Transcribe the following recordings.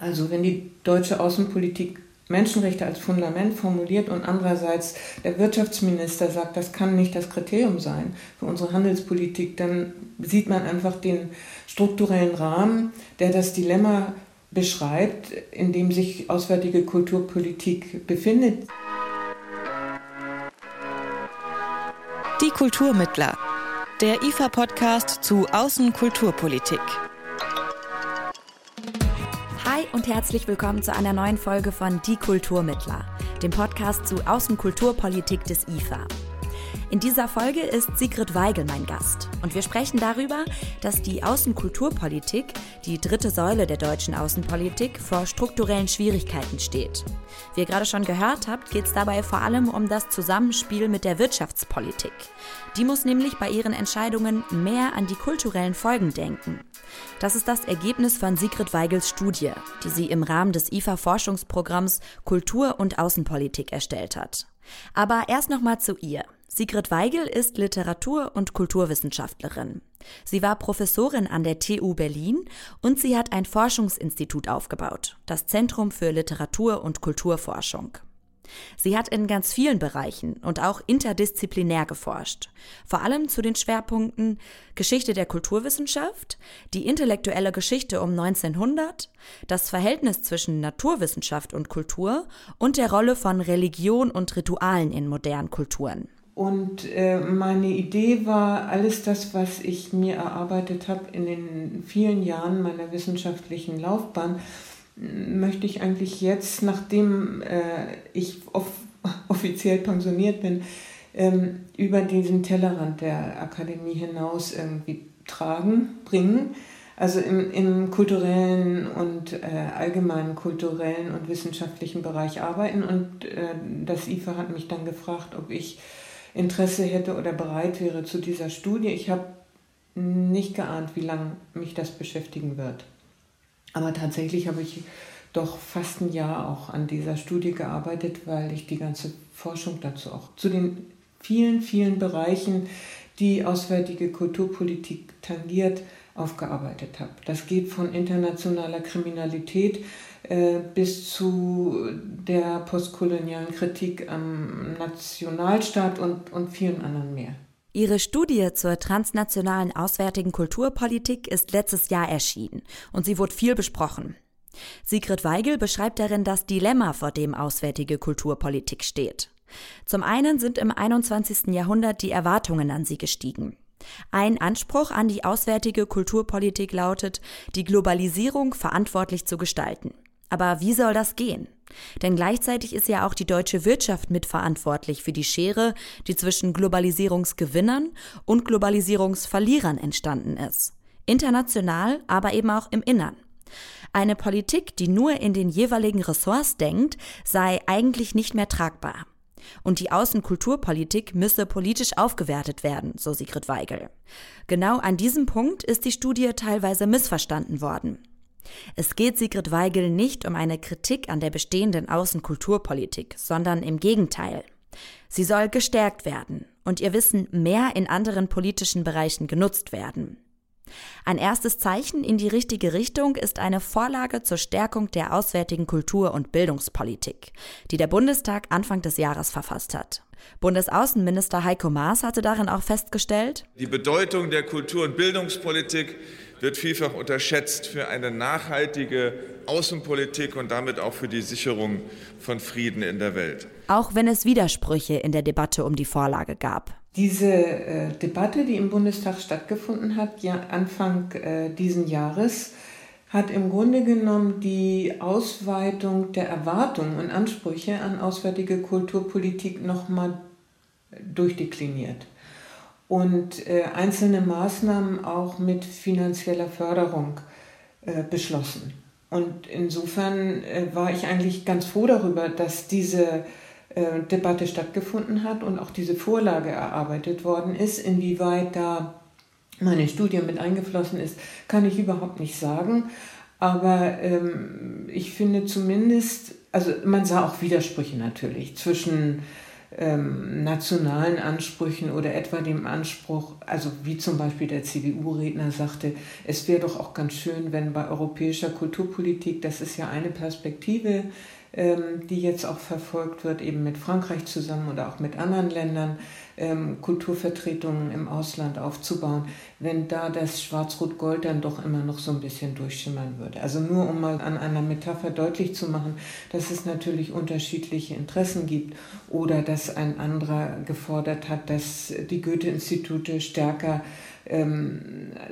Also wenn die deutsche Außenpolitik Menschenrechte als Fundament formuliert und andererseits der Wirtschaftsminister sagt, das kann nicht das Kriterium sein für unsere Handelspolitik, dann sieht man einfach den strukturellen Rahmen, der das Dilemma beschreibt, in dem sich auswärtige Kulturpolitik befindet. Die Kulturmittler, der IFA-Podcast zu Außenkulturpolitik und herzlich willkommen zu einer neuen Folge von Die Kulturmittler, dem Podcast zu Außenkulturpolitik des IFA. In dieser Folge ist Sigrid Weigel mein Gast und wir sprechen darüber, dass die Außenkulturpolitik, die dritte Säule der deutschen Außenpolitik, vor strukturellen Schwierigkeiten steht. Wie ihr gerade schon gehört habt, geht es dabei vor allem um das Zusammenspiel mit der Wirtschaftspolitik. Die muss nämlich bei ihren Entscheidungen mehr an die kulturellen Folgen denken. Das ist das Ergebnis von Sigrid Weigels Studie, die sie im Rahmen des IFA-Forschungsprogramms Kultur und Außenpolitik erstellt hat. Aber erst noch mal zu ihr. Sigrid Weigel ist Literatur- und Kulturwissenschaftlerin. Sie war Professorin an der TU Berlin und sie hat ein Forschungsinstitut aufgebaut, das Zentrum für Literatur- und Kulturforschung. Sie hat in ganz vielen Bereichen und auch interdisziplinär geforscht, vor allem zu den Schwerpunkten Geschichte der Kulturwissenschaft, die intellektuelle Geschichte um 1900, das Verhältnis zwischen Naturwissenschaft und Kultur und der Rolle von Religion und Ritualen in modernen Kulturen. Und äh, meine Idee war, alles das, was ich mir erarbeitet habe in den vielen Jahren meiner wissenschaftlichen Laufbahn, möchte ich eigentlich jetzt, nachdem äh, ich off offiziell pensioniert bin, ähm, über diesen Tellerrand der Akademie hinaus irgendwie tragen, bringen. Also im, im kulturellen und äh, allgemeinen kulturellen und wissenschaftlichen Bereich arbeiten. Und äh, das IFA hat mich dann gefragt, ob ich Interesse hätte oder bereit wäre zu dieser Studie. Ich habe nicht geahnt, wie lange mich das beschäftigen wird. Aber tatsächlich habe ich doch fast ein Jahr auch an dieser Studie gearbeitet, weil ich die ganze Forschung dazu auch zu den vielen, vielen Bereichen, die auswärtige Kulturpolitik tangiert, aufgearbeitet habe. Das geht von internationaler Kriminalität äh, bis zu der postkolonialen Kritik am Nationalstaat und, und vielen anderen mehr. Ihre Studie zur transnationalen auswärtigen Kulturpolitik ist letztes Jahr erschienen und sie wurde viel besprochen. Sigrid Weigel beschreibt darin das Dilemma, vor dem auswärtige Kulturpolitik steht. Zum einen sind im 21. Jahrhundert die Erwartungen an sie gestiegen. Ein Anspruch an die auswärtige Kulturpolitik lautet, die Globalisierung verantwortlich zu gestalten. Aber wie soll das gehen? Denn gleichzeitig ist ja auch die deutsche Wirtschaft mitverantwortlich für die Schere, die zwischen Globalisierungsgewinnern und Globalisierungsverlierern entstanden ist. International, aber eben auch im Innern. Eine Politik, die nur in den jeweiligen Ressorts denkt, sei eigentlich nicht mehr tragbar. Und die Außenkulturpolitik müsse politisch aufgewertet werden, so Sigrid Weigel. Genau an diesem Punkt ist die Studie teilweise missverstanden worden. Es geht Sigrid Weigel nicht um eine Kritik an der bestehenden Außenkulturpolitik, sondern im Gegenteil. Sie soll gestärkt werden und ihr Wissen mehr in anderen politischen Bereichen genutzt werden. Ein erstes Zeichen in die richtige Richtung ist eine Vorlage zur Stärkung der auswärtigen Kultur- und Bildungspolitik, die der Bundestag Anfang des Jahres verfasst hat. Bundesaußenminister Heiko Maas hatte darin auch festgestellt, die Bedeutung der Kultur- und Bildungspolitik wird vielfach unterschätzt für eine nachhaltige Außenpolitik und damit auch für die Sicherung von Frieden in der Welt. Auch wenn es Widersprüche in der Debatte um die Vorlage gab. Diese äh, Debatte, die im Bundestag stattgefunden hat, ja Anfang äh, diesen Jahres, hat im Grunde genommen die Ausweitung der Erwartungen und Ansprüche an auswärtige Kulturpolitik nochmal durchdekliniert und äh, einzelne Maßnahmen auch mit finanzieller Förderung äh, beschlossen. Und insofern äh, war ich eigentlich ganz froh darüber, dass diese Debatte stattgefunden hat und auch diese Vorlage erarbeitet worden ist. Inwieweit da meine Studie mit eingeflossen ist, kann ich überhaupt nicht sagen. Aber ähm, ich finde zumindest, also man sah auch Widersprüche natürlich zwischen ähm, nationalen Ansprüchen oder etwa dem Anspruch, also wie zum Beispiel der CDU-Redner sagte, es wäre doch auch ganz schön, wenn bei europäischer Kulturpolitik, das ist ja eine Perspektive, die jetzt auch verfolgt wird, eben mit Frankreich zusammen oder auch mit anderen Ländern, ähm, Kulturvertretungen im Ausland aufzubauen, wenn da das Schwarz-Rot-Gold dann doch immer noch so ein bisschen durchschimmern würde. Also nur um mal an einer Metapher deutlich zu machen, dass es natürlich unterschiedliche Interessen gibt oder dass ein anderer gefordert hat, dass die Goethe-Institute stärker ähm,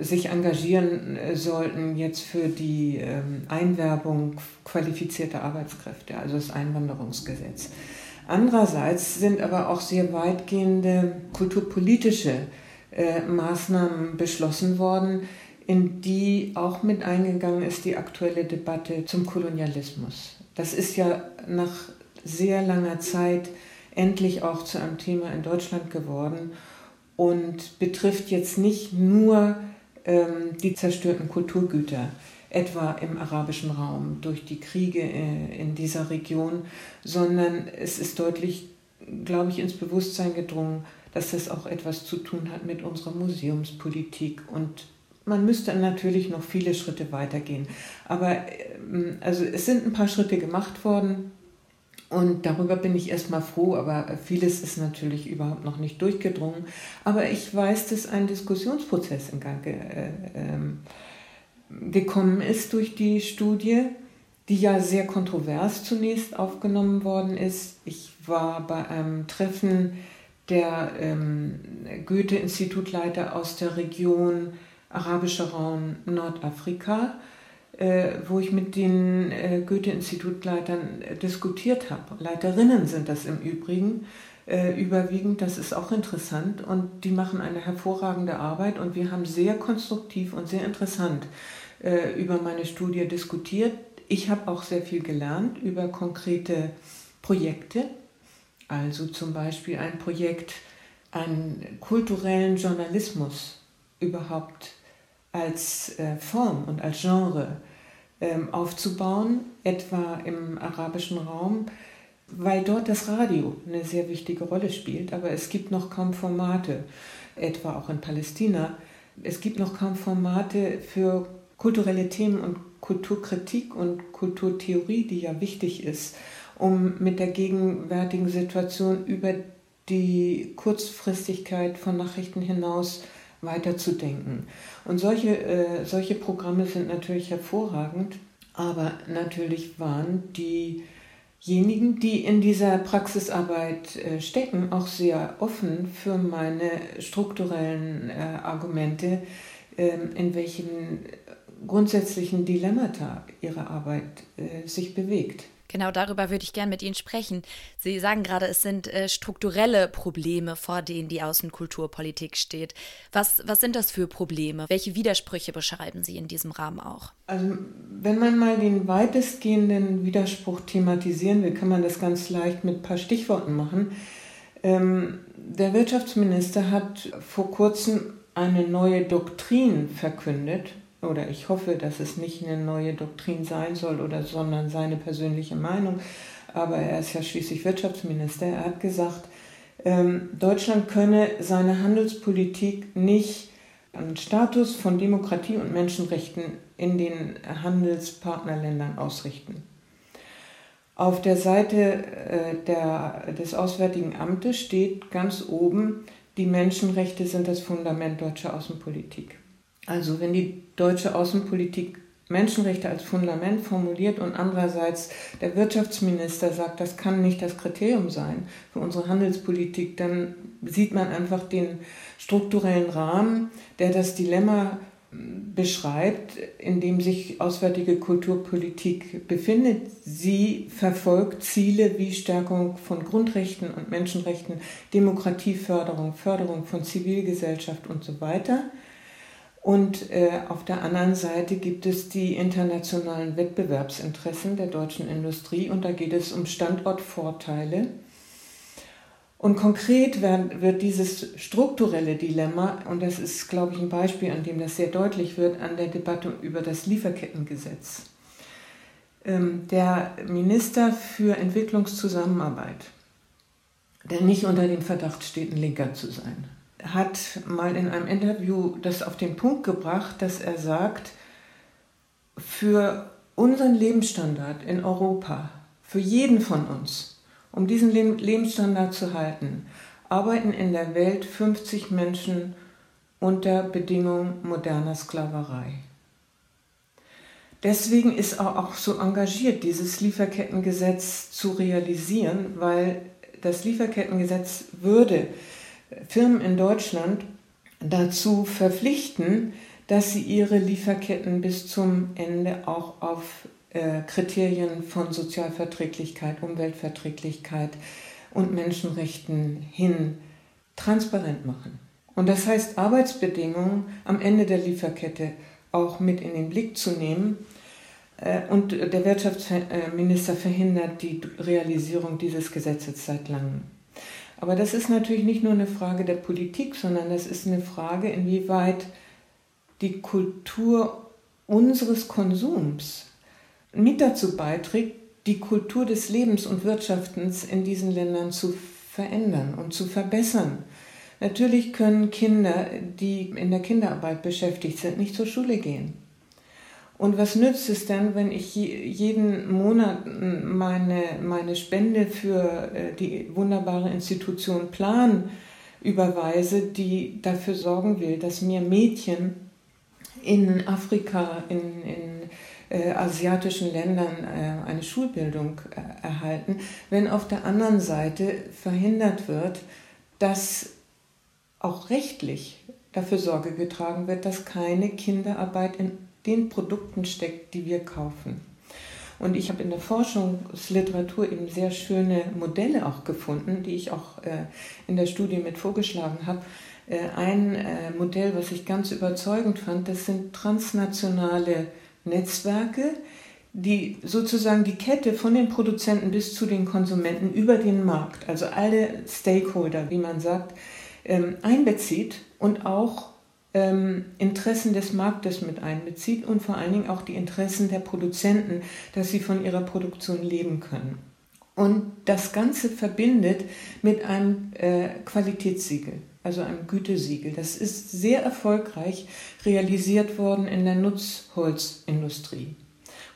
sich engagieren äh, sollten jetzt für die ähm, Einwerbung qualifizierter Arbeitskräfte, also das Einwanderungsgesetz. Andererseits sind aber auch sehr weitgehende kulturpolitische äh, Maßnahmen beschlossen worden, in die auch mit eingegangen ist die aktuelle Debatte zum Kolonialismus. Das ist ja nach sehr langer Zeit endlich auch zu einem Thema in Deutschland geworden und betrifft jetzt nicht nur ähm, die zerstörten Kulturgüter, etwa im arabischen Raum durch die Kriege äh, in dieser Region, sondern es ist deutlich, glaube ich, ins Bewusstsein gedrungen, dass das auch etwas zu tun hat mit unserer Museumspolitik und man müsste natürlich noch viele Schritte weitergehen. Aber ähm, also es sind ein paar Schritte gemacht worden. Und darüber bin ich erstmal froh, aber vieles ist natürlich überhaupt noch nicht durchgedrungen. Aber ich weiß, dass ein Diskussionsprozess in Gang äh, äh, gekommen ist durch die Studie, die ja sehr kontrovers zunächst aufgenommen worden ist. Ich war bei einem Treffen der ähm, Goethe-Institutleiter aus der Region Arabischer Raum Nordafrika wo ich mit den äh, Goethe-Institutleitern äh, diskutiert habe. Leiterinnen sind das im Übrigen überwiegend, das ist auch interessant und die machen eine hervorragende Arbeit und wir haben sehr konstruktiv und sehr interessant über meine Studie diskutiert. Ich habe auch sehr viel gelernt über konkrete Projekte, also zum Beispiel ein Projekt, einen kulturellen Journalismus überhaupt als Form und als Genre aufzubauen, etwa im arabischen Raum, weil dort das Radio eine sehr wichtige Rolle spielt. Aber es gibt noch kaum Formate, etwa auch in Palästina. Es gibt noch kaum Formate für kulturelle Themen und Kulturkritik und Kulturtheorie, die ja wichtig ist, um mit der gegenwärtigen Situation über die Kurzfristigkeit von Nachrichten hinaus weiterzudenken. Und solche, äh, solche Programme sind natürlich hervorragend, aber natürlich waren diejenigen, die in dieser Praxisarbeit äh, stecken, auch sehr offen für meine strukturellen äh, Argumente, ähm, in welchen grundsätzlichen Dilemmata ihre Arbeit äh, sich bewegt. Genau darüber würde ich gerne mit Ihnen sprechen. Sie sagen gerade, es sind äh, strukturelle Probleme, vor denen die Außenkulturpolitik steht. Was, was sind das für Probleme? Welche Widersprüche beschreiben Sie in diesem Rahmen auch? Also, wenn man mal den weitestgehenden Widerspruch thematisieren will, kann man das ganz leicht mit ein paar Stichworten machen. Ähm, der Wirtschaftsminister hat vor kurzem eine neue Doktrin verkündet, oder ich hoffe, dass es nicht eine neue Doktrin sein soll, oder, sondern seine persönliche Meinung. Aber er ist ja schließlich Wirtschaftsminister. Er hat gesagt, ähm, Deutschland könne seine Handelspolitik nicht an Status von Demokratie und Menschenrechten in den Handelspartnerländern ausrichten. Auf der Seite äh, der, des Auswärtigen Amtes steht ganz oben, die Menschenrechte sind das Fundament deutscher Außenpolitik. Also wenn die deutsche Außenpolitik Menschenrechte als Fundament formuliert und andererseits der Wirtschaftsminister sagt, das kann nicht das Kriterium sein für unsere Handelspolitik, dann sieht man einfach den strukturellen Rahmen, der das Dilemma beschreibt, in dem sich auswärtige Kulturpolitik befindet. Sie verfolgt Ziele wie Stärkung von Grundrechten und Menschenrechten, Demokratieförderung, Förderung von Zivilgesellschaft und so weiter. Und äh, auf der anderen Seite gibt es die internationalen Wettbewerbsinteressen der deutschen Industrie und da geht es um Standortvorteile. Und konkret wird dieses strukturelle Dilemma, und das ist, glaube ich, ein Beispiel, an dem das sehr deutlich wird, an der Debatte über das Lieferkettengesetz. Ähm, der Minister für Entwicklungszusammenarbeit, der nicht unter dem Verdacht steht, ein Linker zu sein. Hat mal in einem Interview das auf den Punkt gebracht, dass er sagt, für unseren Lebensstandard in Europa, für jeden von uns, um diesen Lebensstandard zu halten, arbeiten in der Welt 50 Menschen unter Bedingungen moderner Sklaverei. Deswegen ist er auch so engagiert, dieses Lieferkettengesetz zu realisieren, weil das Lieferkettengesetz würde Firmen in Deutschland dazu verpflichten, dass sie ihre Lieferketten bis zum Ende auch auf äh, Kriterien von Sozialverträglichkeit, Umweltverträglichkeit und Menschenrechten hin transparent machen. Und das heißt, Arbeitsbedingungen am Ende der Lieferkette auch mit in den Blick zu nehmen. Äh, und der Wirtschaftsminister verhindert die Realisierung dieses Gesetzes seit langem. Aber das ist natürlich nicht nur eine Frage der Politik, sondern das ist eine Frage, inwieweit die Kultur unseres Konsums mit dazu beiträgt, die Kultur des Lebens und Wirtschaftens in diesen Ländern zu verändern und zu verbessern. Natürlich können Kinder, die in der Kinderarbeit beschäftigt sind, nicht zur Schule gehen. Und was nützt es denn, wenn ich jeden Monat meine, meine Spende für äh, die wunderbare Institution Plan überweise, die dafür sorgen will, dass mir Mädchen in Afrika, in, in äh, asiatischen Ländern äh, eine Schulbildung äh, erhalten, wenn auf der anderen Seite verhindert wird, dass auch rechtlich dafür Sorge getragen wird, dass keine Kinderarbeit in den Produkten steckt, die wir kaufen. Und ich habe in der Forschungsliteratur eben sehr schöne Modelle auch gefunden, die ich auch äh, in der Studie mit vorgeschlagen habe. Äh, ein äh, Modell, was ich ganz überzeugend fand, das sind transnationale Netzwerke, die sozusagen die Kette von den Produzenten bis zu den Konsumenten über den Markt, also alle Stakeholder, wie man sagt, ähm, einbezieht und auch ähm, Interessen des Marktes mit einbezieht und vor allen Dingen auch die Interessen der Produzenten, dass sie von ihrer Produktion leben können. Und das Ganze verbindet mit einem äh, Qualitätssiegel, also einem Gütesiegel. Das ist sehr erfolgreich realisiert worden in der Nutzholzindustrie.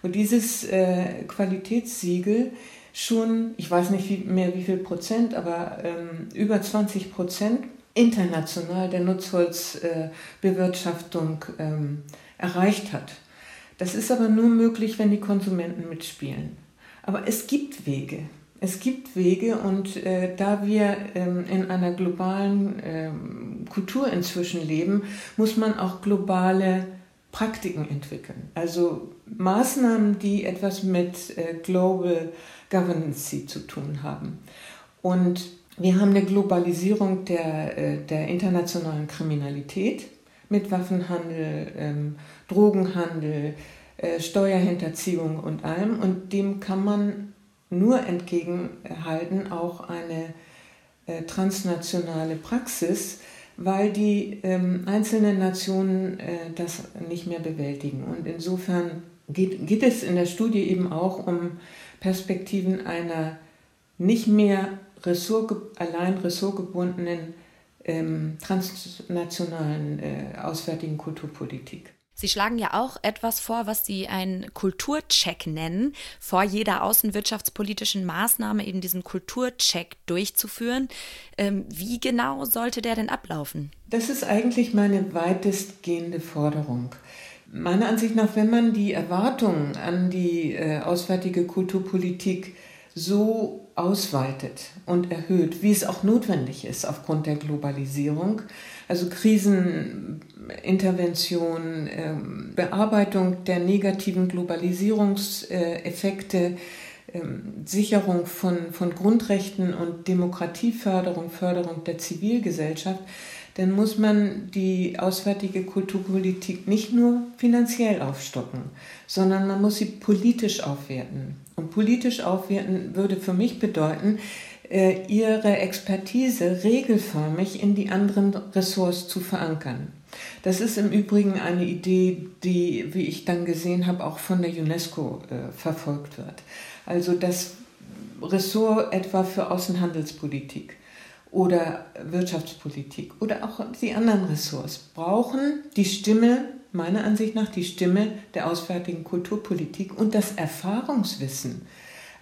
Und dieses äh, Qualitätssiegel schon, ich weiß nicht wie, mehr wie viel Prozent, aber ähm, über 20 Prozent international der Nutzholzbewirtschaftung äh, ähm, erreicht hat. Das ist aber nur möglich, wenn die Konsumenten mitspielen. Aber es gibt Wege. Es gibt Wege und äh, da wir ähm, in einer globalen ähm, Kultur inzwischen leben, muss man auch globale Praktiken entwickeln. Also Maßnahmen, die etwas mit äh, Global Governance zu tun haben. Und wir haben eine Globalisierung der, äh, der internationalen Kriminalität mit Waffenhandel, ähm, Drogenhandel, äh, Steuerhinterziehung und allem. Und dem kann man nur entgegenhalten, auch eine äh, transnationale Praxis, weil die ähm, einzelnen Nationen das nicht mehr bewältigen. Und insofern geht, geht es in der Studie eben auch um Perspektiven einer nicht mehr Ressort, allein ressortgebundenen ähm, transnationalen äh, auswärtigen Kulturpolitik. Sie schlagen ja auch etwas vor, was Sie einen Kulturcheck nennen, vor jeder außenwirtschaftspolitischen Maßnahme eben diesen Kulturcheck durchzuführen. Ähm, wie genau sollte der denn ablaufen? Das ist eigentlich meine weitestgehende Forderung. Meiner Ansicht nach, wenn man die Erwartungen an die äh, auswärtige Kulturpolitik so ausweitet und erhöht, wie es auch notwendig ist aufgrund der Globalisierung, also Krisenintervention, ähm, Bearbeitung der negativen Globalisierungseffekte, ähm, Sicherung von, von Grundrechten und Demokratieförderung, Förderung der Zivilgesellschaft, dann muss man die auswärtige Kulturpolitik nicht nur finanziell aufstocken, sondern man muss sie politisch aufwerten. Und politisch aufwerten würde für mich bedeuten, äh, ihre Expertise regelförmig in die anderen Ressorts zu verankern. Das ist im Übrigen eine Idee, die, wie ich dann gesehen habe, auch von der UNESCO äh, verfolgt wird. Also das Ressort etwa für Außenhandelspolitik oder Wirtschaftspolitik oder auch die anderen Ressorts brauchen die Stimme, meiner Ansicht nach die Stimme der auswärtigen Kulturpolitik und das Erfahrungswissen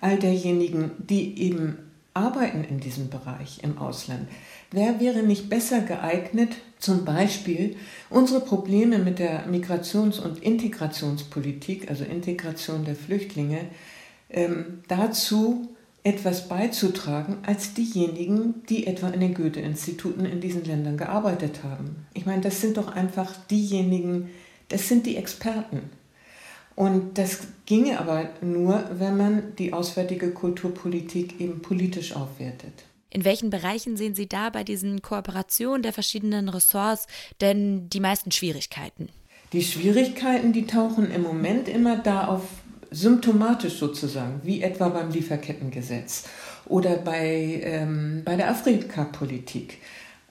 all derjenigen, die eben arbeiten in diesem Bereich im Ausland. Wer wäre nicht besser geeignet, zum Beispiel unsere Probleme mit der Migrations- und Integrationspolitik, also Integration der Flüchtlinge, ähm, dazu etwas beizutragen als diejenigen, die etwa in den Goethe-Instituten in diesen Ländern gearbeitet haben. Ich meine, das sind doch einfach diejenigen, das sind die Experten. Und das ginge aber nur, wenn man die auswärtige Kulturpolitik eben politisch aufwertet. In welchen Bereichen sehen Sie da bei diesen Kooperationen der verschiedenen Ressorts denn die meisten Schwierigkeiten? Die Schwierigkeiten, die tauchen im Moment immer da auf symptomatisch sozusagen, wie etwa beim Lieferkettengesetz oder bei, ähm, bei der Afrikapolitik.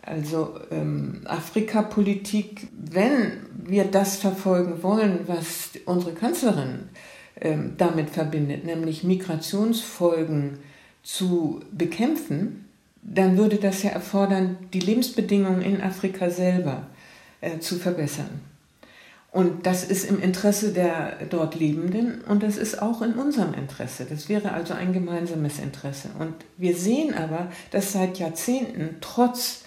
Also ähm, Afrikapolitik, wenn wir das verfolgen wollen, was unsere Kanzlerin ähm, damit verbindet, nämlich Migrationsfolgen zu bekämpfen, dann würde das ja erfordern, die Lebensbedingungen in Afrika selber äh, zu verbessern. Und das ist im Interesse der dort Lebenden und das ist auch in unserem Interesse. Das wäre also ein gemeinsames Interesse. Und wir sehen aber, dass seit Jahrzehnten trotz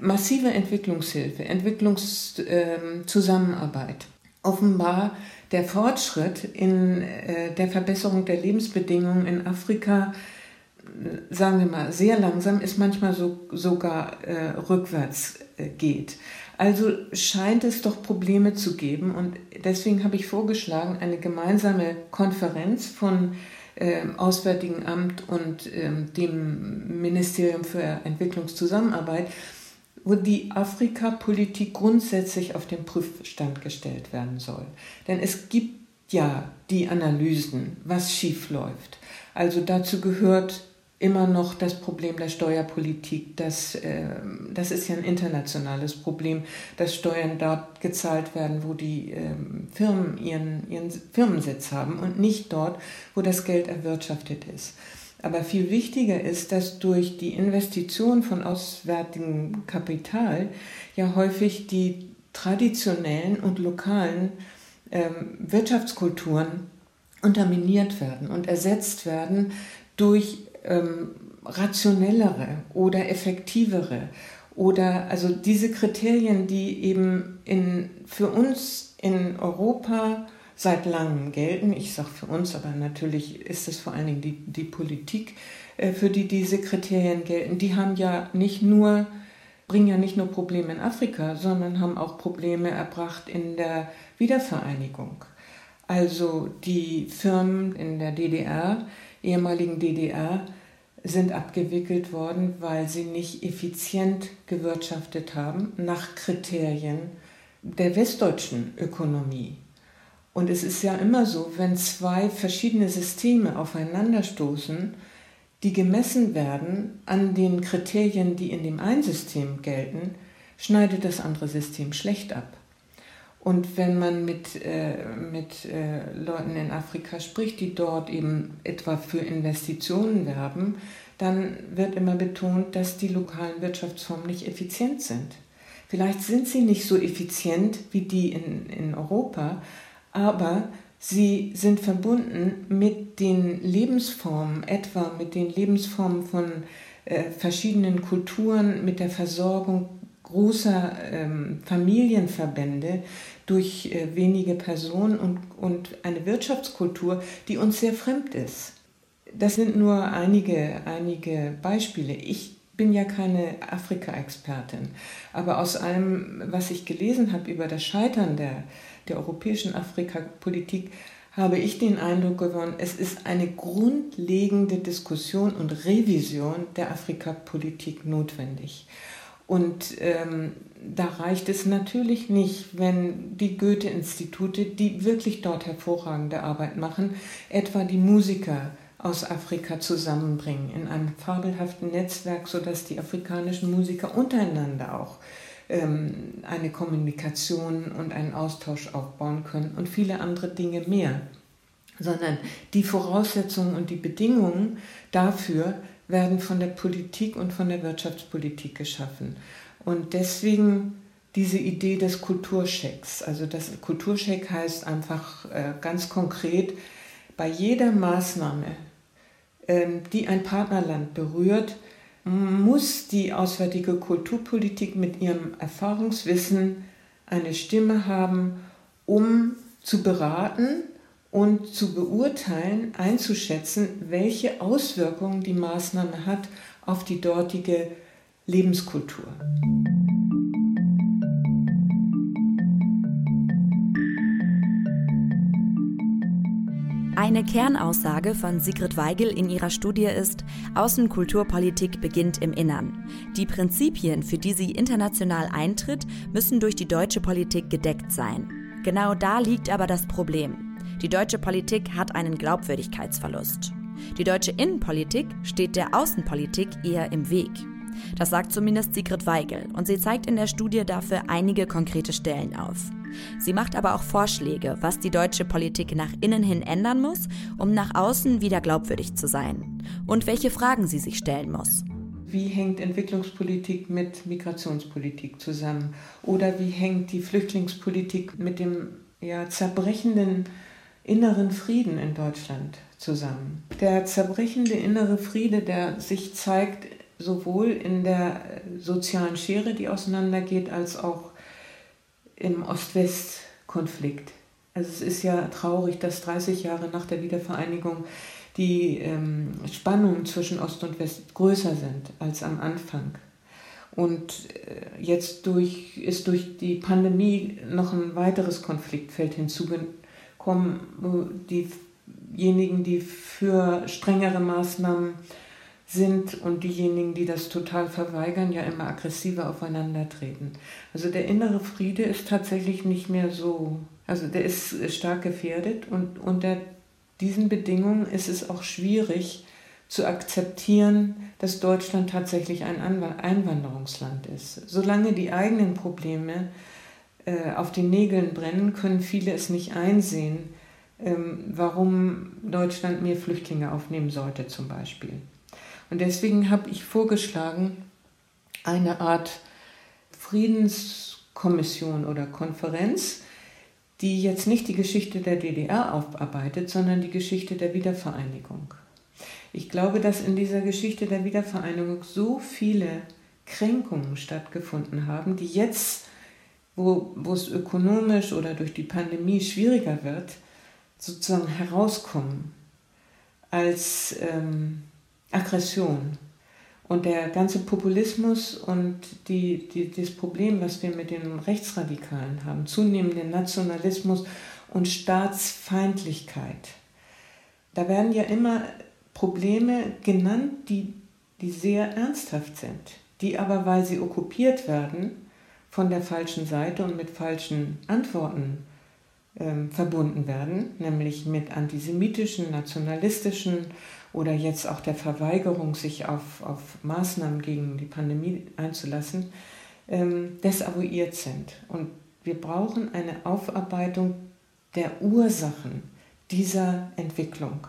massiver Entwicklungshilfe, Entwicklungszusammenarbeit, offenbar der Fortschritt in äh, der Verbesserung der Lebensbedingungen in Afrika, äh, sagen wir mal, sehr langsam ist, manchmal so, sogar äh, rückwärts geht. Also scheint es doch Probleme zu geben und deswegen habe ich vorgeschlagen, eine gemeinsame Konferenz von äh, Auswärtigen Amt und äh, dem Ministerium für Entwicklungszusammenarbeit, wo die Afrikapolitik grundsätzlich auf den Prüfstand gestellt werden soll. Denn es gibt ja die Analysen, was schief läuft. Also dazu gehört immer noch das Problem der Steuerpolitik. Das, äh, das ist ja ein internationales Problem, dass Steuern dort gezahlt werden, wo die äh, Firmen ihren, ihren Firmensitz haben und nicht dort, wo das Geld erwirtschaftet ist. Aber viel wichtiger ist, dass durch die Investition von auswärtigem Kapital ja häufig die traditionellen und lokalen ähm, Wirtschaftskulturen unterminiert werden und ersetzt werden durch ähm, rationellere oder effektivere oder also diese Kriterien, die eben in, für uns in Europa seit langem gelten. Ich sage für uns, aber natürlich ist es vor allen Dingen die, die Politik, äh, für die diese Kriterien gelten. Die haben ja nicht nur, bringen ja nicht nur Probleme in Afrika, sondern haben auch Probleme erbracht in der Wiedervereinigung. Also die Firmen in der DDR, ehemaligen DDR, sind abgewickelt worden, weil sie nicht effizient gewirtschaftet haben nach Kriterien der westdeutschen Ökonomie. Und es ist ja immer so, wenn zwei verschiedene Systeme aufeinanderstoßen, die gemessen werden an den Kriterien, die in dem einen System gelten, schneidet das andere System schlecht ab. Und wenn man mit, äh, mit äh, Leuten in Afrika spricht, die dort eben etwa für Investitionen werben, dann wird immer betont, dass die lokalen Wirtschaftsformen nicht effizient sind. Vielleicht sind sie nicht so effizient wie die in, in Europa, aber sie sind verbunden mit den Lebensformen, etwa mit den Lebensformen von äh, verschiedenen Kulturen, mit der Versorgung großer ähm, Familienverbände durch äh, wenige Personen und, und eine Wirtschaftskultur, die uns sehr fremd ist. Das sind nur einige, einige Beispiele. Ich bin ja keine Afrika-Expertin, aber aus allem, was ich gelesen habe über das Scheitern der, der europäischen Afrikapolitik, habe ich den Eindruck gewonnen, es ist eine grundlegende Diskussion und Revision der Afrikapolitik notwendig. Und ähm, da reicht es natürlich nicht, wenn die Goethe-Institute, die wirklich dort hervorragende Arbeit machen, etwa die Musiker aus Afrika zusammenbringen in einem fabelhaften Netzwerk, sodass die afrikanischen Musiker untereinander auch ähm, eine Kommunikation und einen Austausch aufbauen können und viele andere Dinge mehr. Sondern die Voraussetzungen und die Bedingungen dafür werden von der Politik und von der Wirtschaftspolitik geschaffen. Und deswegen diese Idee des Kulturschecks. Also das Kulturcheck heißt einfach äh, ganz konkret, bei jeder Maßnahme, ähm, die ein Partnerland berührt, muss die auswärtige Kulturpolitik mit ihrem Erfahrungswissen eine Stimme haben, um zu beraten und zu beurteilen, einzuschätzen, welche Auswirkungen die Maßnahme hat auf die dortige Lebenskultur. Eine Kernaussage von Sigrid Weigel in ihrer Studie ist, Außenkulturpolitik beginnt im Innern. Die Prinzipien, für die sie international eintritt, müssen durch die deutsche Politik gedeckt sein. Genau da liegt aber das Problem. Die deutsche Politik hat einen Glaubwürdigkeitsverlust. Die deutsche Innenpolitik steht der Außenpolitik eher im Weg. Das sagt zumindest Sigrid Weigel und sie zeigt in der Studie dafür einige konkrete Stellen auf. Sie macht aber auch Vorschläge, was die deutsche Politik nach innen hin ändern muss, um nach außen wieder glaubwürdig zu sein. Und welche Fragen sie sich stellen muss. Wie hängt Entwicklungspolitik mit Migrationspolitik zusammen? Oder wie hängt die Flüchtlingspolitik mit dem ja, zerbrechenden inneren Frieden in Deutschland zusammen? Der zerbrechende innere Friede, der sich zeigt sowohl in der sozialen Schere, die auseinandergeht, als auch im Ost-West-Konflikt. Also es ist ja traurig, dass 30 Jahre nach der Wiedervereinigung die ähm, Spannungen zwischen Ost und West größer sind als am Anfang. Und äh, jetzt durch, ist durch die Pandemie noch ein weiteres Konfliktfeld hinzugekommen, wo diejenigen, die für strengere Maßnahmen sind und diejenigen, die das total verweigern, ja immer aggressiver aufeinandertreten. Also der innere Friede ist tatsächlich nicht mehr so, also der ist stark gefährdet und unter diesen Bedingungen ist es auch schwierig zu akzeptieren, dass Deutschland tatsächlich ein Einwanderungsland ist. Solange die eigenen Probleme äh, auf den Nägeln brennen, können viele es nicht einsehen, ähm, warum Deutschland mehr Flüchtlinge aufnehmen sollte zum Beispiel. Und deswegen habe ich vorgeschlagen, eine Art Friedenskommission oder Konferenz, die jetzt nicht die Geschichte der DDR aufarbeitet, sondern die Geschichte der Wiedervereinigung. Ich glaube, dass in dieser Geschichte der Wiedervereinigung so viele Kränkungen stattgefunden haben, die jetzt, wo, wo es ökonomisch oder durch die Pandemie schwieriger wird, sozusagen herauskommen als ähm, Aggression. Und der ganze Populismus und die, die, das Problem, was wir mit den Rechtsradikalen haben, zunehmenden Nationalismus und Staatsfeindlichkeit. Da werden ja immer Probleme genannt, die, die sehr ernsthaft sind, die aber, weil sie okkupiert werden, von der falschen Seite und mit falschen Antworten ähm, verbunden werden, nämlich mit antisemitischen, nationalistischen oder jetzt auch der Verweigerung, sich auf, auf Maßnahmen gegen die Pandemie einzulassen, ähm, desavouiert sind. Und wir brauchen eine Aufarbeitung der Ursachen dieser Entwicklung.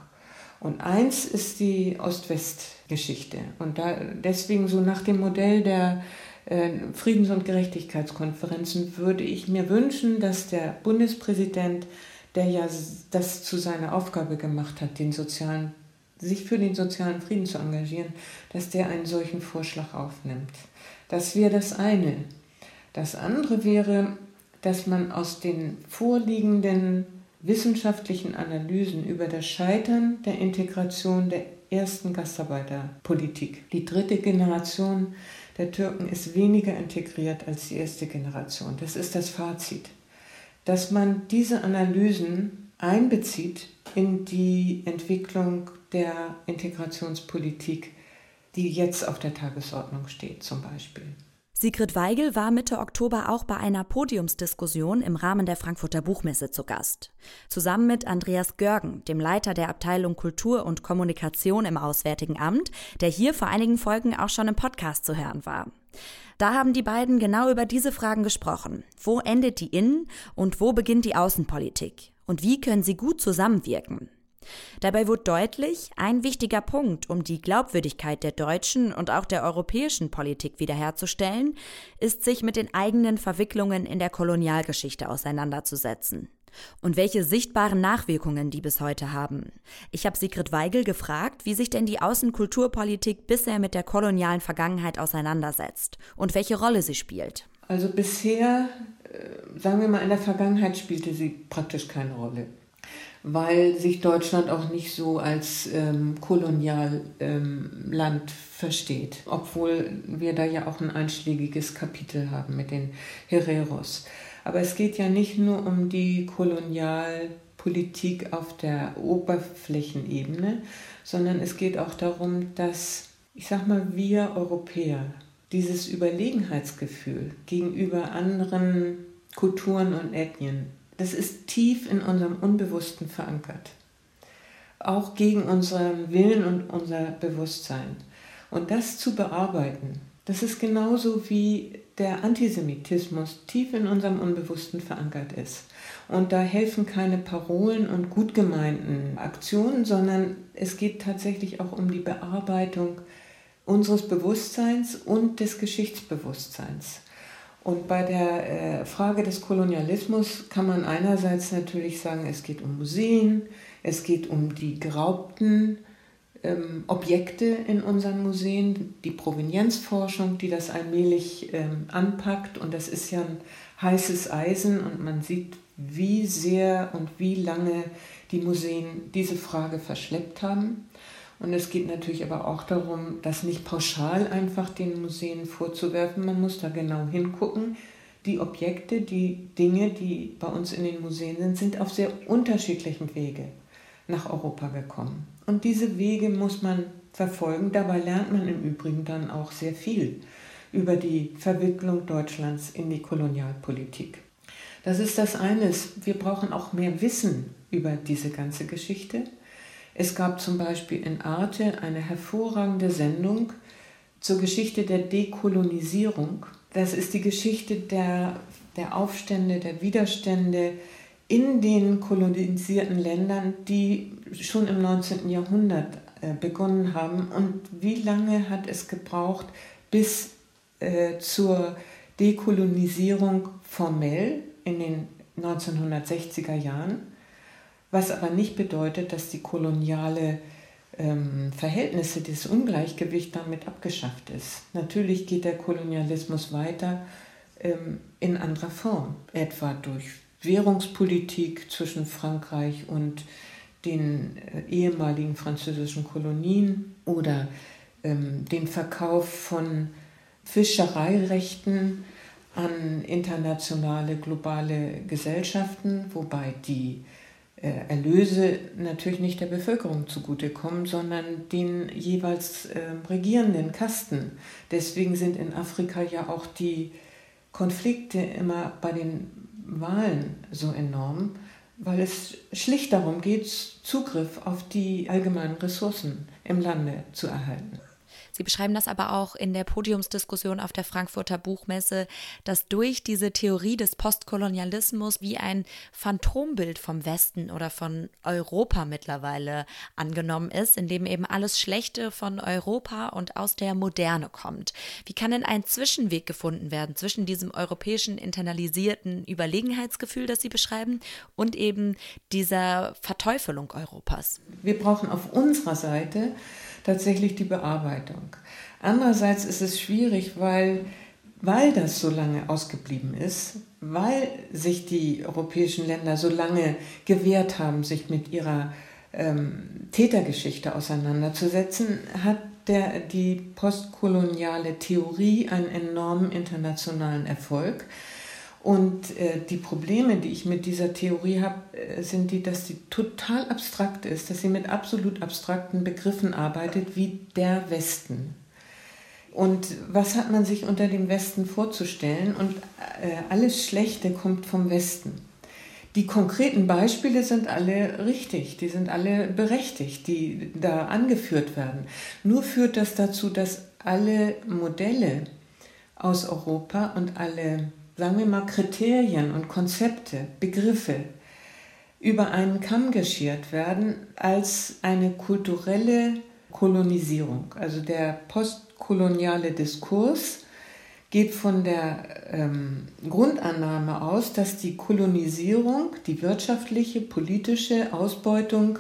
Und eins ist die Ost-West-Geschichte. Und da, deswegen so nach dem Modell der Friedens- und Gerechtigkeitskonferenzen würde ich mir wünschen, dass der Bundespräsident, der ja das zu seiner Aufgabe gemacht hat, den sozialen sich für den sozialen Frieden zu engagieren, dass der einen solchen Vorschlag aufnimmt. Das wäre das eine. Das andere wäre, dass man aus den vorliegenden wissenschaftlichen Analysen über das Scheitern der Integration der ersten Gastarbeiterpolitik, die dritte Generation der Türken ist weniger integriert als die erste Generation. Das ist das Fazit. Dass man diese Analysen einbezieht in die Entwicklung der Integrationspolitik, die jetzt auf der Tagesordnung steht zum Beispiel. Sigrid Weigel war Mitte Oktober auch bei einer Podiumsdiskussion im Rahmen der Frankfurter Buchmesse zu Gast. Zusammen mit Andreas Görgen, dem Leiter der Abteilung Kultur und Kommunikation im Auswärtigen Amt, der hier vor einigen Folgen auch schon im Podcast zu hören war. Da haben die beiden genau über diese Fragen gesprochen. Wo endet die Innen- und wo beginnt die Außenpolitik? Und wie können sie gut zusammenwirken? Dabei wurde deutlich, ein wichtiger Punkt, um die Glaubwürdigkeit der deutschen und auch der europäischen Politik wiederherzustellen, ist, sich mit den eigenen Verwicklungen in der Kolonialgeschichte auseinanderzusetzen. Und welche sichtbaren Nachwirkungen die bis heute haben. Ich habe Sigrid Weigel gefragt, wie sich denn die Außenkulturpolitik bisher mit der kolonialen Vergangenheit auseinandersetzt und welche Rolle sie spielt. Also bisher, äh, sagen wir mal, in der Vergangenheit spielte sie praktisch keine Rolle weil sich Deutschland auch nicht so als ähm, Kolonialland ähm, versteht, obwohl wir da ja auch ein einschlägiges Kapitel haben mit den Hereros. Aber es geht ja nicht nur um die Kolonialpolitik auf der Oberflächenebene, sondern es geht auch darum, dass, ich sag mal, wir Europäer dieses Überlegenheitsgefühl gegenüber anderen Kulturen und Ethnien das ist tief in unserem Unbewussten verankert. Auch gegen unseren Willen und unser Bewusstsein. Und das zu bearbeiten, das ist genauso wie der Antisemitismus tief in unserem Unbewussten verankert ist. Und da helfen keine Parolen und gut gemeinten Aktionen, sondern es geht tatsächlich auch um die Bearbeitung unseres Bewusstseins und des Geschichtsbewusstseins. Und bei der äh, Frage des Kolonialismus kann man einerseits natürlich sagen, es geht um Museen, es geht um die geraubten ähm, Objekte in unseren Museen, die Provenienzforschung, die das allmählich ähm, anpackt. Und das ist ja ein heißes Eisen und man sieht, wie sehr und wie lange die Museen diese Frage verschleppt haben. Und es geht natürlich aber auch darum, das nicht pauschal einfach den Museen vorzuwerfen. Man muss da genau hingucken. Die Objekte, die Dinge, die bei uns in den Museen sind, sind auf sehr unterschiedlichen Wege nach Europa gekommen. Und diese Wege muss man verfolgen. Dabei lernt man im Übrigen dann auch sehr viel über die Verwicklung Deutschlands in die Kolonialpolitik. Das ist das eine. Wir brauchen auch mehr Wissen über diese ganze Geschichte. Es gab zum Beispiel in Arte eine hervorragende Sendung zur Geschichte der Dekolonisierung. Das ist die Geschichte der, der Aufstände, der Widerstände in den kolonisierten Ländern, die schon im 19. Jahrhundert äh, begonnen haben. Und wie lange hat es gebraucht bis äh, zur Dekolonisierung formell in den 1960er Jahren? Was aber nicht bedeutet, dass die koloniale ähm, Verhältnisse, das Ungleichgewicht damit abgeschafft ist. Natürlich geht der Kolonialismus weiter ähm, in anderer Form, etwa durch Währungspolitik zwischen Frankreich und den äh, ehemaligen französischen Kolonien oder ähm, den Verkauf von Fischereirechten an internationale globale Gesellschaften, wobei die äh, Erlöse natürlich nicht der Bevölkerung zugutekommen, sondern den jeweils äh, regierenden Kasten. Deswegen sind in Afrika ja auch die Konflikte immer bei den Wahlen so enorm, weil es schlicht darum geht, Zugriff auf die allgemeinen Ressourcen im Lande zu erhalten. Sie beschreiben das aber auch in der Podiumsdiskussion auf der Frankfurter Buchmesse, dass durch diese Theorie des Postkolonialismus wie ein Phantombild vom Westen oder von Europa mittlerweile angenommen ist, in dem eben alles Schlechte von Europa und aus der Moderne kommt. Wie kann denn ein Zwischenweg gefunden werden zwischen diesem europäischen internalisierten Überlegenheitsgefühl, das Sie beschreiben, und eben dieser Verteufelung Europas? Wir brauchen auf unserer Seite tatsächlich die Bearbeitung. Andererseits ist es schwierig, weil, weil das so lange ausgeblieben ist, weil sich die europäischen Länder so lange gewehrt haben, sich mit ihrer ähm, Tätergeschichte auseinanderzusetzen, hat der, die postkoloniale Theorie einen enormen internationalen Erfolg. Und äh, die Probleme, die ich mit dieser Theorie habe, äh, sind die, dass sie total abstrakt ist, dass sie mit absolut abstrakten Begriffen arbeitet, wie der Westen. Und was hat man sich unter dem Westen vorzustellen? Und äh, alles Schlechte kommt vom Westen. Die konkreten Beispiele sind alle richtig, die sind alle berechtigt, die da angeführt werden. Nur führt das dazu, dass alle Modelle aus Europa und alle sagen wir mal, Kriterien und Konzepte, Begriffe über einen Kamm geschert werden als eine kulturelle Kolonisierung. Also der postkoloniale Diskurs geht von der ähm, Grundannahme aus, dass die Kolonisierung, die wirtschaftliche, politische Ausbeutung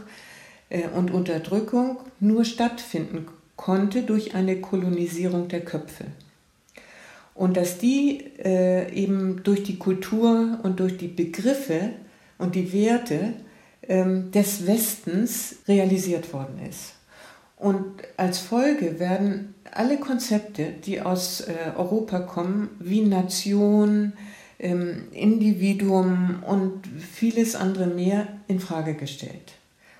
äh, und Unterdrückung nur stattfinden konnte durch eine Kolonisierung der Köpfe. Und dass die äh, eben durch die Kultur und durch die Begriffe und die Werte ähm, des Westens realisiert worden ist. Und als Folge werden alle Konzepte, die aus äh, Europa kommen, wie Nation, ähm, Individuum und vieles andere mehr, in Frage gestellt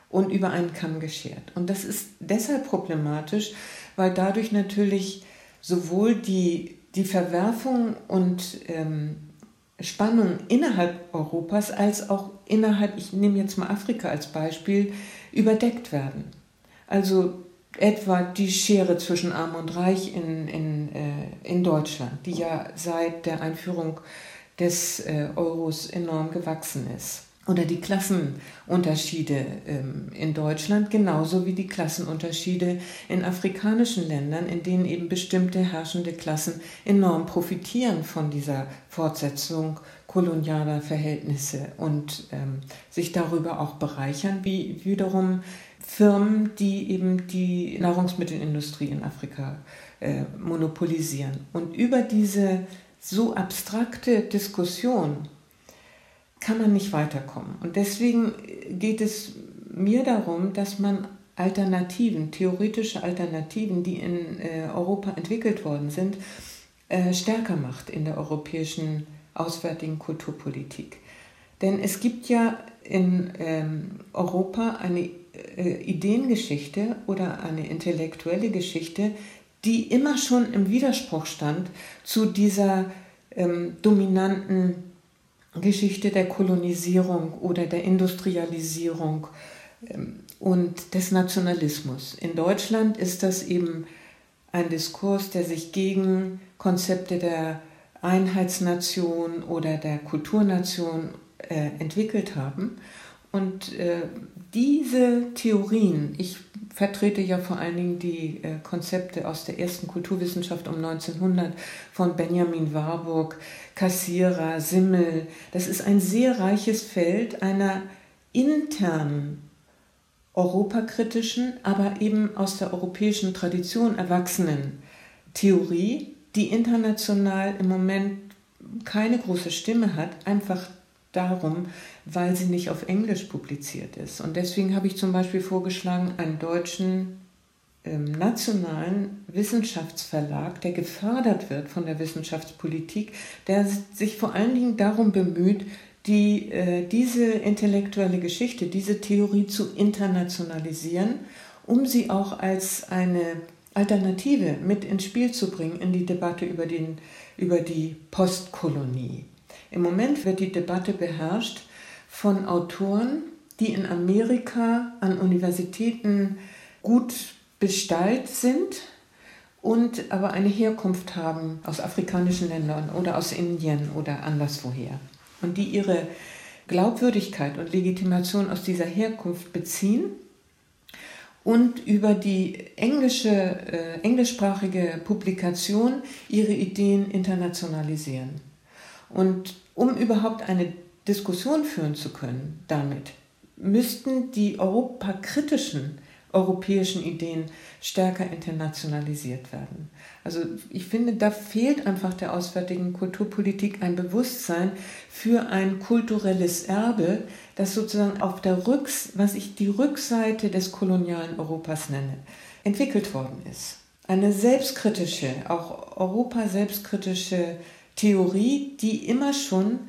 und über einen Kamm geschert. Und das ist deshalb problematisch, weil dadurch natürlich sowohl die, die Verwerfung und ähm, Spannung innerhalb Europas als auch innerhalb, ich nehme jetzt mal Afrika als Beispiel, überdeckt werden. Also etwa die Schere zwischen Arm und Reich in, in, äh, in Deutschland, die ja seit der Einführung des äh, Euros enorm gewachsen ist. Oder die Klassenunterschiede ähm, in Deutschland, genauso wie die Klassenunterschiede in afrikanischen Ländern, in denen eben bestimmte herrschende Klassen enorm profitieren von dieser Fortsetzung kolonialer Verhältnisse und ähm, sich darüber auch bereichern, wie wiederum Firmen, die eben die Nahrungsmittelindustrie in Afrika äh, monopolisieren. Und über diese so abstrakte Diskussion kann man nicht weiterkommen. Und deswegen geht es mir darum, dass man Alternativen, theoretische Alternativen, die in äh, Europa entwickelt worden sind, äh, stärker macht in der europäischen auswärtigen Kulturpolitik. Denn es gibt ja in ähm, Europa eine äh, Ideengeschichte oder eine intellektuelle Geschichte, die immer schon im Widerspruch stand zu dieser ähm, dominanten Geschichte der Kolonisierung oder der Industrialisierung ähm, und des Nationalismus. In Deutschland ist das eben ein Diskurs, der sich gegen Konzepte der Einheitsnation oder der Kulturnation äh, entwickelt haben und äh, diese Theorien, ich vertrete ja vor allen Dingen die äh, Konzepte aus der ersten Kulturwissenschaft um 1900 von Benjamin Warburg, Kassierer, Simmel. Das ist ein sehr reiches Feld einer internen europakritischen, aber eben aus der europäischen Tradition erwachsenen Theorie, die international im Moment keine große Stimme hat, einfach darum, weil sie nicht auf Englisch publiziert ist. Und deswegen habe ich zum Beispiel vorgeschlagen, einen deutschen nationalen Wissenschaftsverlag, der gefördert wird von der Wissenschaftspolitik, der sich vor allen Dingen darum bemüht, die, äh, diese intellektuelle Geschichte, diese Theorie zu internationalisieren, um sie auch als eine Alternative mit ins Spiel zu bringen in die Debatte über, den, über die Postkolonie. Im Moment wird die Debatte beherrscht von Autoren, die in Amerika an Universitäten gut bestallt sind und aber eine Herkunft haben aus afrikanischen Ländern oder aus Indien oder anderswoher. Und die ihre Glaubwürdigkeit und Legitimation aus dieser Herkunft beziehen und über die englische, äh, englischsprachige Publikation ihre Ideen internationalisieren. Und um überhaupt eine Diskussion führen zu können damit, müssten die europakritischen europäischen Ideen stärker internationalisiert werden. Also ich finde, da fehlt einfach der auswärtigen Kulturpolitik ein Bewusstsein für ein kulturelles Erbe, das sozusagen auf der Rücks, was ich die Rückseite des kolonialen Europas nenne, entwickelt worden ist. Eine selbstkritische, auch Europa selbstkritische Theorie, die immer schon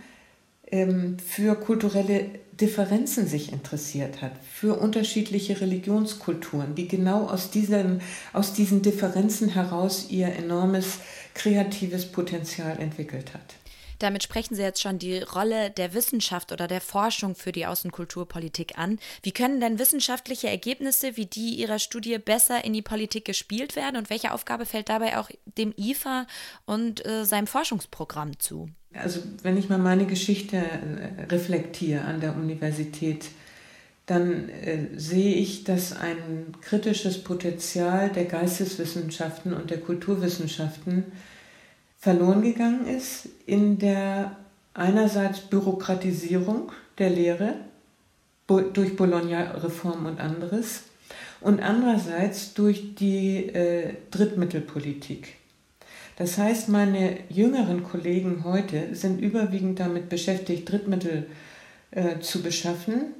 ähm, für kulturelle Differenzen sich interessiert hat, für unterschiedliche Religionskulturen, die genau aus diesen, aus diesen Differenzen heraus ihr enormes kreatives Potenzial entwickelt hat. Damit sprechen Sie jetzt schon die Rolle der Wissenschaft oder der Forschung für die Außenkulturpolitik an. Wie können denn wissenschaftliche Ergebnisse wie die Ihrer Studie besser in die Politik gespielt werden und welche Aufgabe fällt dabei auch dem IFA und äh, seinem Forschungsprogramm zu? Also wenn ich mal meine Geschichte äh, reflektiere an der Universität, dann äh, sehe ich, dass ein kritisches Potenzial der Geisteswissenschaften und der Kulturwissenschaften verloren gegangen ist in der einerseits Bürokratisierung der Lehre durch Bologna-Reform und anderes und andererseits durch die äh, Drittmittelpolitik. Das heißt, meine jüngeren Kollegen heute sind überwiegend damit beschäftigt, Drittmittel äh, zu beschaffen,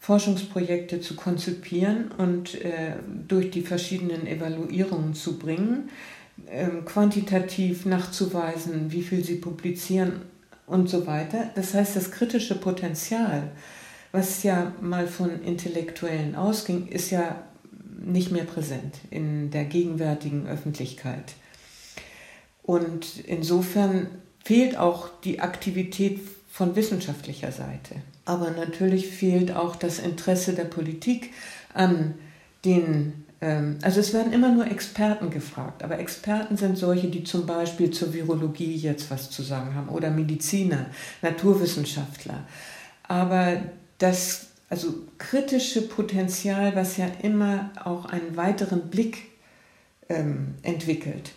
Forschungsprojekte zu konzipieren und äh, durch die verschiedenen Evaluierungen zu bringen, ähm, quantitativ nachzuweisen, wie viel sie publizieren und so weiter. Das heißt, das kritische Potenzial, was ja mal von Intellektuellen ausging, ist ja nicht mehr präsent in der gegenwärtigen Öffentlichkeit. Und insofern fehlt auch die Aktivität von wissenschaftlicher Seite. Aber natürlich fehlt auch das Interesse der Politik an den ähm, also es werden immer nur Experten gefragt, aber Experten sind solche, die zum Beispiel zur Virologie jetzt was zu sagen haben oder Mediziner, Naturwissenschaftler. Aber das also kritische Potenzial, was ja immer auch einen weiteren Blick ähm, entwickelt,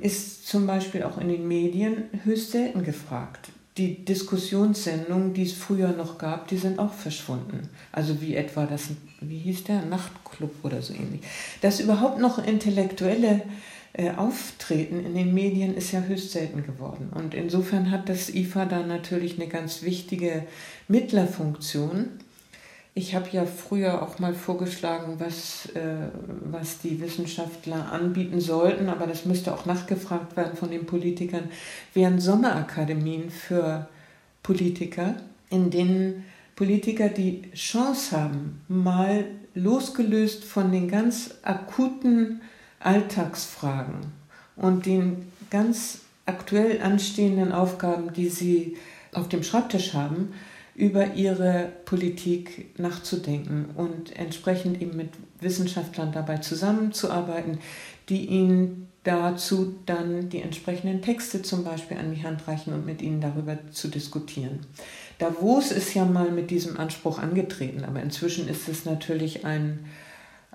ist zum Beispiel auch in den Medien höchst selten gefragt die Diskussionssendungen, die es früher noch gab, die sind auch verschwunden. Also wie etwa das, wie hieß der, Nachtclub oder so ähnlich. Das überhaupt noch intellektuelle äh, Auftreten in den Medien ist ja höchst selten geworden. Und insofern hat das IFA da natürlich eine ganz wichtige Mittlerfunktion ich habe ja früher auch mal vorgeschlagen, was, äh, was die Wissenschaftler anbieten sollten, aber das müsste auch nachgefragt werden von den Politikern, wären Sommerakademien für Politiker, in denen Politiker die Chance haben, mal losgelöst von den ganz akuten Alltagsfragen und den ganz aktuell anstehenden Aufgaben, die sie auf dem Schreibtisch haben, über ihre Politik nachzudenken und entsprechend eben mit Wissenschaftlern dabei zusammenzuarbeiten, die ihnen dazu dann die entsprechenden Texte zum Beispiel an die Hand reichen und mit ihnen darüber zu diskutieren. Davos ist ja mal mit diesem Anspruch angetreten, aber inzwischen ist es natürlich ein,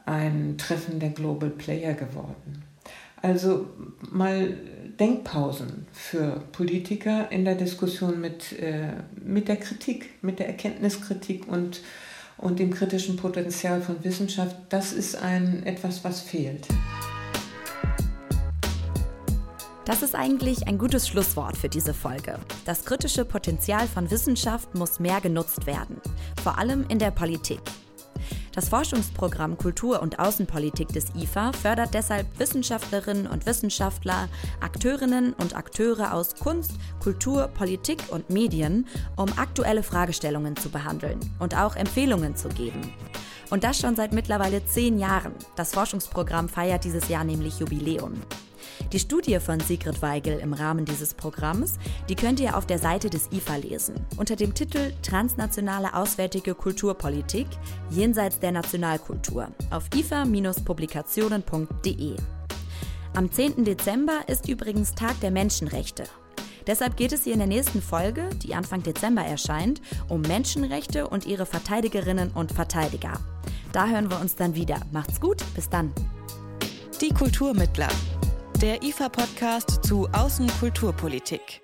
ein Treffen der Global Player geworden. Also mal Denkpausen für Politiker in der Diskussion mit, äh, mit der Kritik, mit der Erkenntniskritik und, und dem kritischen Potenzial von Wissenschaft, das ist ein, etwas, was fehlt. Das ist eigentlich ein gutes Schlusswort für diese Folge. Das kritische Potenzial von Wissenschaft muss mehr genutzt werden, vor allem in der Politik. Das Forschungsprogramm Kultur- und Außenpolitik des IFA fördert deshalb Wissenschaftlerinnen und Wissenschaftler, Akteurinnen und Akteure aus Kunst, Kultur, Politik und Medien, um aktuelle Fragestellungen zu behandeln und auch Empfehlungen zu geben. Und das schon seit mittlerweile zehn Jahren. Das Forschungsprogramm feiert dieses Jahr nämlich Jubiläum. Die Studie von Sigrid Weigel im Rahmen dieses Programms, die könnt ihr auf der Seite des IFA lesen, unter dem Titel Transnationale Auswärtige Kulturpolitik jenseits der Nationalkultur auf ifa-publikationen.de. Am 10. Dezember ist übrigens Tag der Menschenrechte. Deshalb geht es hier in der nächsten Folge, die Anfang Dezember erscheint, um Menschenrechte und ihre Verteidigerinnen und Verteidiger. Da hören wir uns dann wieder. Macht's gut, bis dann. Die Kulturmittler der IFA-Podcast zu Außenkulturpolitik.